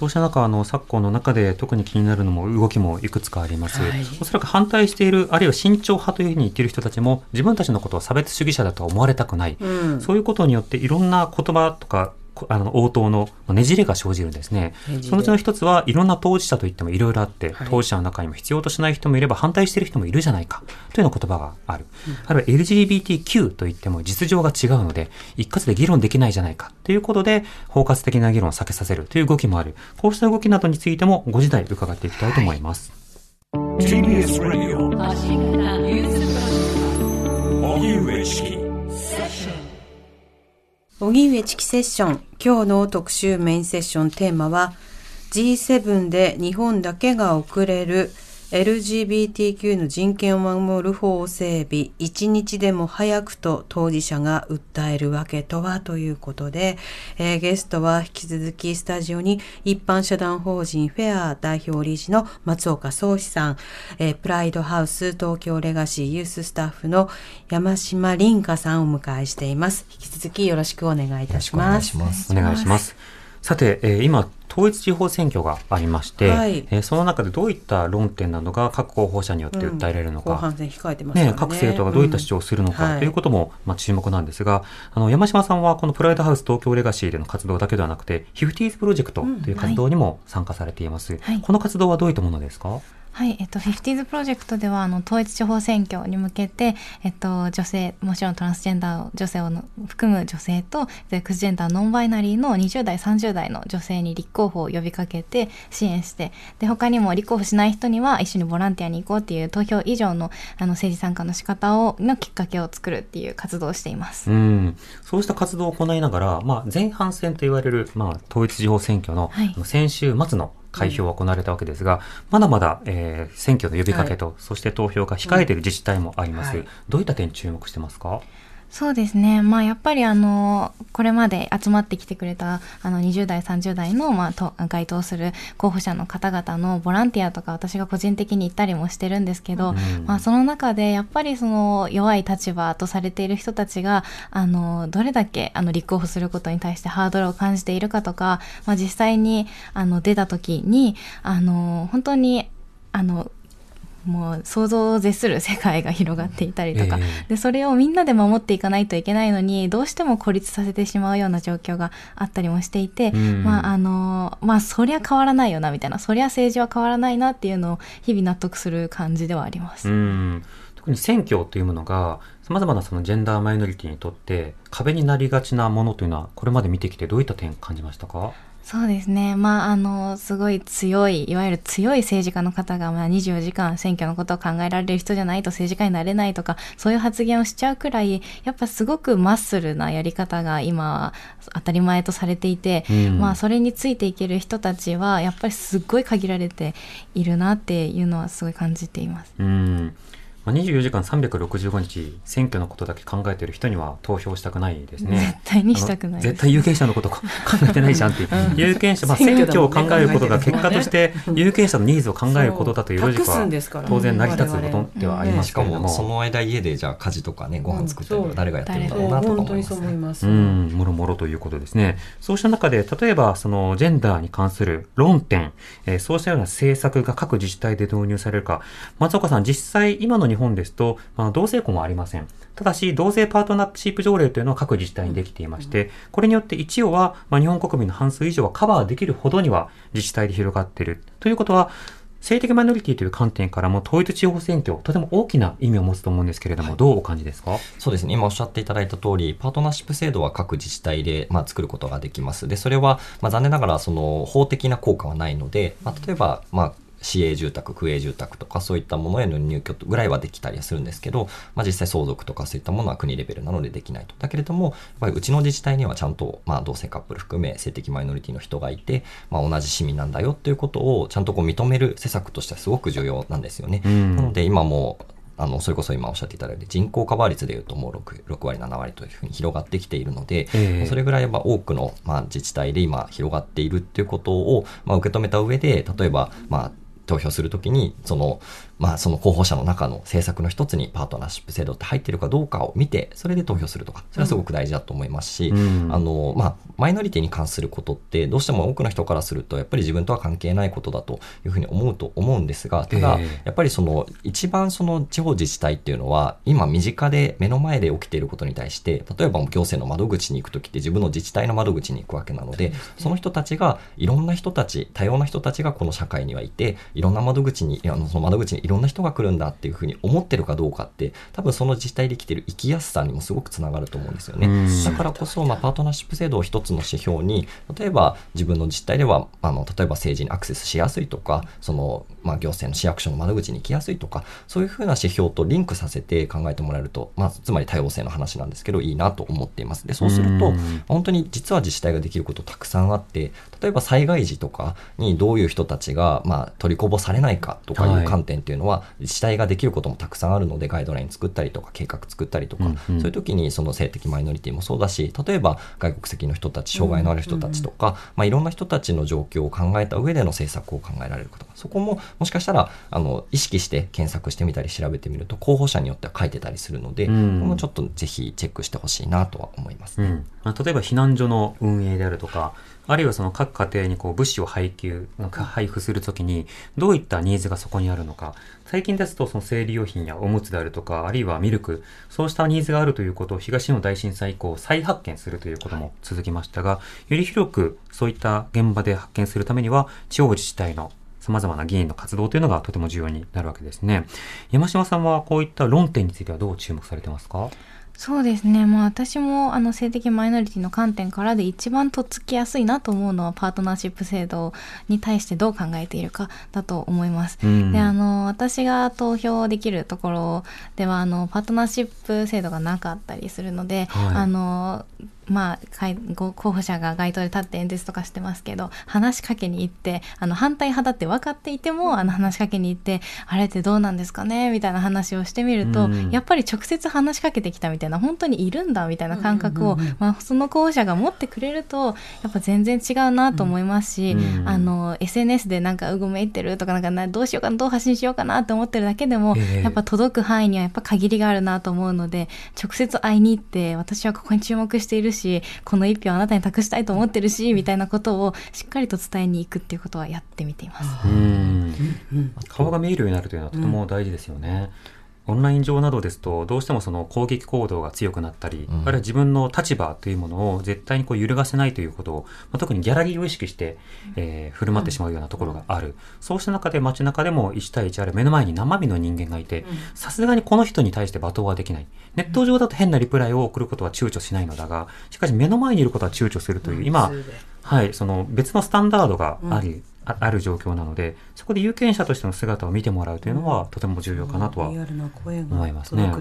そうした中、あの昨今の中で特に気になるのも動きもいくつかあります、はい、おそらく反対している、あるいは慎重派というふうに言っている人たちも、自分たちのことを差別主義者だとは思われたくない、うん、そういうことによって、いろんな言葉とかあの応答のねじれが生じるんですね。そのうちの一つはいろんな当事者といってもいろいろあって、はい、当事者の中にも必要としない人もいれば反対している人もいるじゃないかというような言葉がある。うん、あるいは LGBTQ といっても実情が違うので、一括で議論できないじゃないかということで、包括的な議論を避けさせるという動きもある。こうした動きなどについてもご時代伺っていきたいと思います。はい、TBS Radio 荻上チキセッション。今日の特集メインセッションテーマは G7 で日本だけが遅れる LGBTQ の人権を守る法整備、一日でも早くと当事者が訴えるわけとはということで、えー、ゲストは引き続きスタジオに一般社団法人フェア代表理事の松岡宗志さん、えー、プライドハウス東京レガシーユーススタッフの山島凛香さんをお迎えしています。引き続きよろしくお願いいたします。お願いします。さて、えー、今統一地方選挙がありまして、はい、えー、その中でどういった論点などが各候補者によって訴えられるのか、うん、ね、ね、各政党がどういった主張をするのか、ということも、まあ、注目なんですが、あの山島さんはこのプライドハウス東京レガシーでの活動だけではなくて、ヒフティーズプロジェクトという活動にも参加されています。うん。はい、この活動はどういったものですか？はい、えっと、フィフティーズプロジェクトでは、あの、統一地方選挙に向けて、えっと、女性、もちろんトランスジェンダー女性を含む女性と、セクスジェンダー、ノンバイナリーの20代、30代の女性に立候補を呼びかけて支援して、で、他にも立候補しない人には一緒にボランティアに行こうっていう投票以上の、あの、政治参加の仕方を、のきっかけを作るっていう活動をしています。うん。そうした活動を行いながら、まあ、前半戦と言われる、まあ、統一地方選挙の、はい、先週末の開票が行われたわけですが、うん、まだまだ、えー、選挙の呼びかけと、はい、そして投票が控えている自治体もあります、うんはい、どういった点注目してますか？そうですね。まあ、やっぱりあの、これまで集まってきてくれた、あの、20代、30代の、まあ、と該当する候補者の方々のボランティアとか、私が個人的に行ったりもしてるんですけど、うん、まあ、その中で、やっぱりその、弱い立場とされている人たちが、あの、どれだけ、あの、立候補することに対してハードルを感じているかとか、まあ、実際に、あの、出た時に、あの、本当に、あの、もう想像を絶する世界が広がっていたりとか、えー、でそれをみんなで守っていかないといけないのにどうしても孤立させてしまうような状況があったりもしていて、うん、まああのまあそりゃ変わらないよなみたいな。そりゃ政治は変わらないなっていうのを日々納得する感じではあります。うん。特に選挙というものがさまざまなそのジェンダーマイノリティにとって壁になりがちなものというのはこれまで見てきてどういった点感じましたか？そうですね。まあ、あの、すごい強い、いわゆる強い政治家の方が、まあ、24時間選挙のことを考えられる人じゃないと政治家になれないとか、そういう発言をしちゃうくらい、やっぱすごくマッスルなやり方が今、当たり前とされていて、うん、まあ、それについていける人たちは、やっぱりすっごい限られているなっていうのはすごい感じています。うんまあ、24時間365日選挙のことだけ考えてる人には投票したくないですね。絶対にしたくない絶対有権者のこと考えてないじゃんっていう。うん、有権者、まあ、選挙を考えることが結果として有権者のニーズを考えることだというロジックは当然成り立つことではありますけれども。しかもその間家でじゃあ家事とかねご飯作ったりとか誰がやってるんだろうなとか思います、ね。うん、もろもろということですね。そうした中で例えばそのジェンダーに関する論点、えー、そうしたような政策が各自治体で導入されるか。松岡さん、実際今の日本ですとまあ、同性婚はありません。ただし、同性パートナーシップ条例というのは各自治体にできていまして、これによって一応は、まあ、日本国民の半数以上はカバーできるほどには自治体で広がっている。ということは、性的マイノリティという観点からも統一地方選挙、とても大きな意味を持つと思うんですけれども、はい、どうお感じですか？そうですね、今おっしゃっていただいた通り、パートナーシップ制度は各自治体で、まあ、作ることができます。で、それは、まあ、残念ながら、その、法的な効果はないので、まあ、例えば、まあ、市営住宅、区営住宅とかそういったものへの入居ぐらいはできたりはするんですけど、まあ、実際相続とかそういったものは国レベルなのでできないと。だけれども、やっぱりうちの自治体にはちゃんと、まあ、同性カップル含め性的マイノリティの人がいて、まあ、同じ市民なんだよっていうことをちゃんとこう認める施策としてはすごく重要なんですよね。なので今もあの、それこそ今おっしゃっていただいて人口カバー率でいうともう 6, 6割、7割というふうに広がってきているので、えー、それぐらいや多くの、まあ、自治体で今広がっているっていうことを、まあ、受け止めた上で、例えば、まあ、投票するときに、その、まあ、その候補者の中の政策の一つにパートナーシップ制度って入ってるかどうかを見て、それで投票するとか、それはすごく大事だと思いますし、うん、あの、まあ、マイノリティに関することって、どうしても多くの人からすると、やっぱり自分とは関係ないことだというふうに思うと思うんですが、ただ、やっぱりその、一番その地方自治体っていうのは、今身近で目の前で起きていることに対して、例えば行政の窓口に行くときって自分の自治体の窓口に行くわけなので、その人たちが、いろんな人たち、多様な人たちがこの社会にはいて、いろんな窓口に、あのその窓口にいろんな人が来るんだっていうふうに思ってるかどうかって多分その自治体で生きてる生きやすさにもすごくつながると思うんですよね。だからこそ、まあ、パートナーシップ制度を一つの指標に例えば自分の自治体ではあの例えば政治にアクセスしやすいとかその、まあ、行政の市役所の窓口に行きやすいとかそういうふうな指標とリンクさせて考えてもらえると、まあ、つまり多様性の話なんですけどいいなと思っています。でそうすると本当に実は自治体ができることたくさんあって例えば災害時とかにどういう人たちが、まあ、取りこぼされないかとかいう観点っていうのは、はい、自治体ができることもたくさんあるのでガイドライン作ったりとか計画作ったりとか、そういう時にその性的マイノリティもそうだし例えば外国籍の人たち障害のある人たちとか、まあ、いろんな人たちの状況を考えた上での政策を考えられること。そこももしかしたらあの意識して検索してみたり調べてみると候補者によっては書いてたりするので、うん、こもちょっとぜひチェックしてほしいなとは思います、ね、うん、例えば避難所の運営であるとかあるいはその各家庭にこう物資を配給、配布するときに、どういったニーズがそこにあるのか。最近ですと、その生理用品やおむつであるとか、あるいはミルク、そうしたニーズがあるということを東日本大震災以降再発見するということも続きましたが、より広くそういった現場で発見するためには、地方自治体の様々な議員の活動というのがとても重要になるわけですね。山島さんはこういった論点についてはどう注目されてますか？そうですね、まあ、私もあの性的マイノリティの観点からで一番とっつきやすいなと思うのはパートナーシップ制度に対してどう考えているかだと思います。うん、であの私が投票できるところではあのパートナーシップ制度がなかったりするので、はい、あのまあ、候補者が街頭で立って演説とかしてますけど話しかけに行ってあの反対派だって分かっていてもあの話しかけに行ってあれってどうなんですかね？みたいな話をしてみると、うん、やっぱり直接話しかけてきたみたいな本当にいるんだみたいな感覚を、まあ、その候補者が持ってくれるとやっぱ全然違うなと思いますし、うん、あの SNS でなんかうごめいってるとかなんかどうしようかなどう発信しようかなって思ってるだけでも、えー、やっぱ届く範囲にはやっぱ限りがあるなと思うので直接会いに行って私はここに注目しているしこの一票あなたに託したいと思ってるしみたいなことをしっかりと伝えに行くっていうことはやってみています。顔が見えるようになるというのはとても大事ですよね。うんオンライン上などですと、どうしてもその攻撃行動が強くなったり、うん、あるいは自分の立場というものを絶対にこう揺るがせないということを、まあ、特にギャラリーを意識して、えー、振る舞ってしまうようなところがある。うん、そうした中で街中でも1対1ある目の前に生身の人間がいて、さすがにこの人に対して罵倒はできない。ネット上だと変なリプライを送ることは躊躇しないのだが、しかし目の前にいることは躊躇するという、今、はい、その別のスタンダードがあり、ある状況なのでそこで有権者としての姿を見てもらうというのは、とても重要かなとは思いますね。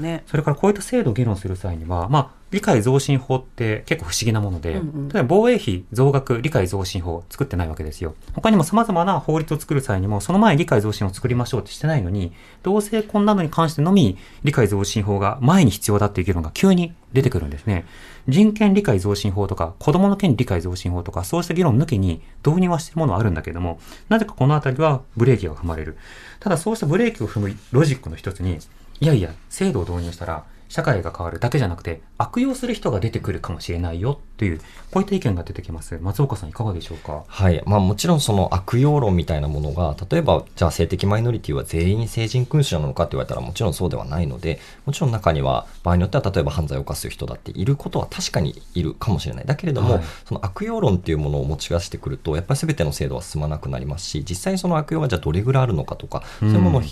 ねそれからこういった制度を議論する際には、まあ、理解増進法って結構不思議なもので、うんうん、例えば防衛費増額理解増進法を作ってないわけですよ。他にも様々な法律を作る際にも、その前に理解増進を作りましょうってしてないのに、同性婚などに関してのみ理解増進法が前に必要だっていう議論が急に出てくるんですね。人権理解増進法とか、子供の権利理解増進法とか、そうした議論抜きに導入はしてるものはあるんだけども、なぜかこのあたりはブレーキが踏まれる。ただそうしたブレーキを踏むロジックの一つに、いやいや、制度を導入したら、社会が変わるだけじゃなくて、悪用する人が出てくるかもしれないよという、こういった意見が出てきます。松岡さんいかがでしょうか？はい。まあもちろんその悪用論みたいなものが、例えば、じゃあ性的マイノリティは全員成人君主なのかって言われたらもちろんそうではないので、もちろん中には場合によっては例えば犯罪を犯す人だっていることは確かにいるかもしれない。だけれども、はい、その悪用論っていうものを持ち出してくると、やっぱり全ての制度は進まなくなりますし、実際にその悪用がじゃあどれぐらいあるのかとか、そういうものを、あ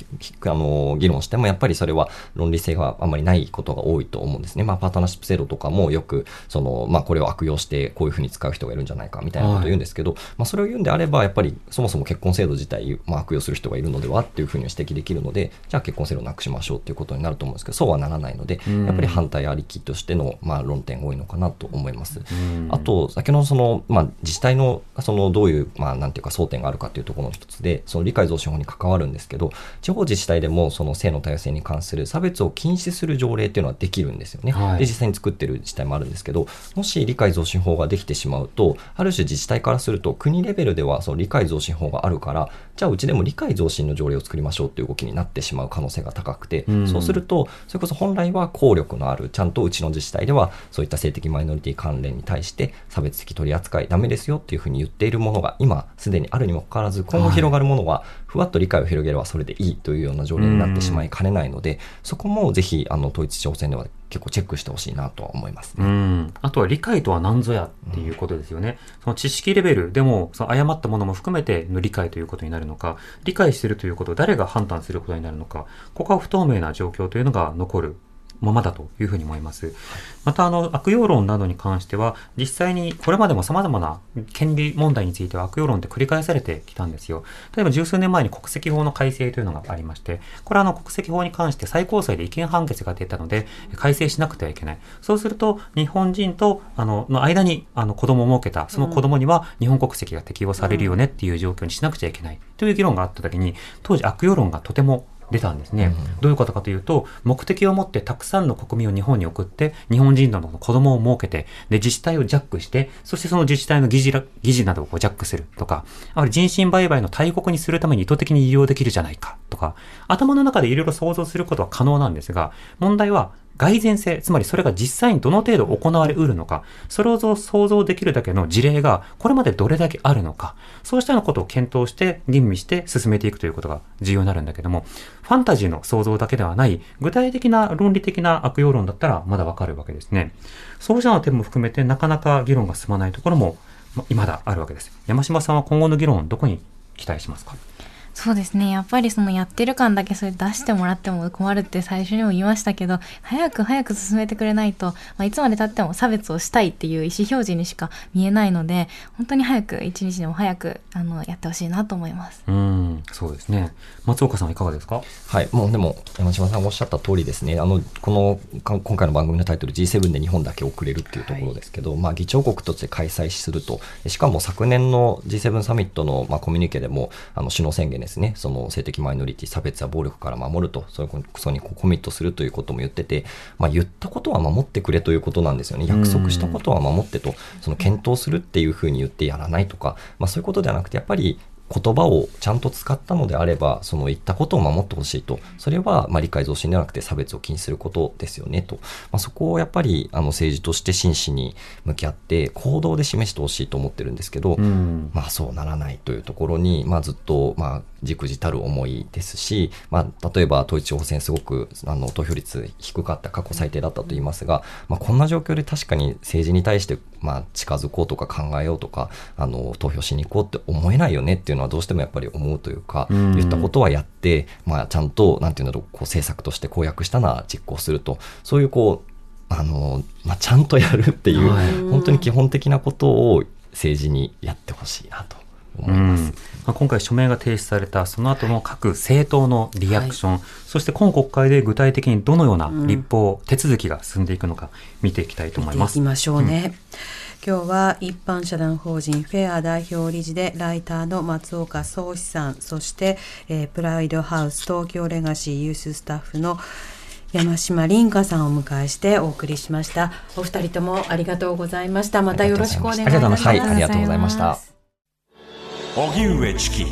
の議論しても、やっぱりそれは論理性があんまりないことが多いと思うんですですね。まあ、パートナーシップ制度とかもよく、その、まあ、これを悪用してこういうふうに使う人がいるんじゃないかみたいなことを言うんですけど、はい、まあ、それを言うんであれば、やっぱりそもそも結婚制度自体、まあ、悪用する人がいるのではっていうふうに指摘できるので、じゃあ結婚制度をなくしましょうっていうことになると思うんですけど、そうはならないので、やっぱり反対ありきとしての、まあ、論点が多いのかなと思います。あと、先ほどその、まあ、自治体の、その、どういう、まあ、なんていうか、争点があるかというところの一つで、その理解増進法に関わるんですけど、地方自治体でも、その性の多様性に関する差別を禁止する条例っていうのはできるんですよね。はい、で、実際に作ってる自治体もあるんですけど、もし理解増進法ができてしまうと、ある種自治体からすると、国レベルではその理解増進法があるから、じゃあうちでも理解増進の条例を作りましょうっていう動きになってしまう可能性が高くて、うん、そうすると、それこそ本来は効力のある、ちゃんとうちの自治体では、そういった性的マイノリティ関連に対して差別的取り扱いダメですよっていうふうに言っているものが今すでにあるにもかかわらず、今後広がるものは、ふわっと理解を広げればそれでいいというような条例になってしまいかねないので、そこもぜひ、あの、統一地方選では結構チェックしてほしいなとは思います、ね、うんあとは理解とは何ぞやっていうことですよね。うん、その知識レベルでも、その誤ったものも含めての理解ということになるのか、理解してるということを誰が判断することになるのか、ここは不透明な状況というのが残るままだというふうに思います。また、あの、悪用論などに関しては、実際にこれまでも様々な権利問題については悪用論って繰り返されてきたんですよ。例えば十数年前に国籍法の改正というのがありまして、これはあの国籍法に関して最高裁で違憲判決が出たので、改正しなくてはいけない。そうすると、日本人と、あの、の間に、あの、子供を設けた、その子供には日本国籍が適用されるよねっていう状況にしなくちゃいけない。という議論があった時に、当時悪用論がとても出たんですね、うん、どういうことかというと、目的を持ってたくさんの国民を日本に送って、日本人などの子供を設けて、で、自治体をジャックして、そしてその自治体の議事議事などをこうジャックするとか、ある人身売買の大国にするために意図的に利用できるじゃないかとか、頭の中でいろいろ想像することは可能なんですが、問題は蓋然性、つまりそれが実際にどの程度行われうるのか、それを想像できるだけの事例がこれまでどれだけあるのか、そうしたようなことを検討して吟味して進めていくということが重要になるんだけども、ファンタジーの想像だけではない、具体的な論理的な悪用論だったらまだわかるわけですね。そうしたの点も含めてなかなか議論が進まないところも、ま、未だあるわけです。山島さんは今後の議論どこに期待しますか？そうですね。やっぱりそのやってる感だけそれ出してもらっても困るって最初にも言いましたけど、早く早く進めてくれないと、まあ、いつまで経っても差別をしたいっていう意思表示にしか見えないので、本当に早く、一日でも早く、あの、やってほしいなと思います。うん、そうですね。松岡さんはいかがですか？はい、もうでも、山島さんがおっしゃった通りですね。あの、この、今回の番組のタイトル G7 で日本だけ遅れるっていうところですけど、はい、まあ、議長国として開催すると、しかも昨年の G7 サミットの、まあ、コミュニケでも、あの、首脳宣言ですね、その、的マイノリティ差別や暴力から守ると。それこそにコミットするということも言ってて、まあ、言ったことは守ってくれということなんですよね。約束したことは守ってと。その検討するっていうふうに言ってやらないとか、まあ、そういうことではなくてやっぱり言葉をちゃんと使ったのであれば、その言ったことを守ってほしいと。それは、まあ、理解増進ではなくて差別を禁止することですよねと。まあ、そこをやっぱり、あの、政治として真摯に向き合って、行動で示してほしいと思ってるんですけど、うん、まあ、そうならないというところに、まあ、ずっと、まあ、じくじたる思いですし、まあ、例えば統一地方選すごくあの投票率低かった過去最低だったと言いますが、まあ、こんな状況で確かに政治に対して、まあ、近づこうとか考えようとかあの投票しに行こうって思えないよねっていうのはどうしてもやっぱり思うというか、言ったことはやって、まあ、ちゃんとなんていうんだろうこう政策として公約したのは実行するとそういうこうあの、まあ、ちゃんとやるっていう、本当に基本的なことを政治にやってほしいなと。思います。まあ、今回署名が提出されたその後の各政党のリアクション、はい、そして今国会で具体的にどのような立法、手続きが進んでいくのか見ていきたいと思います。いきましょうね。うん今日は一般社団法人フェア代表理事でライターの松岡壮志さんそして、えー、プライドハウス東京レガシーユーススタッフの山島凛香さんをお迎えしてお送りしました。お二人ともありがとうございました。またよろしくお願いします。ありがとうございました。荻上チキ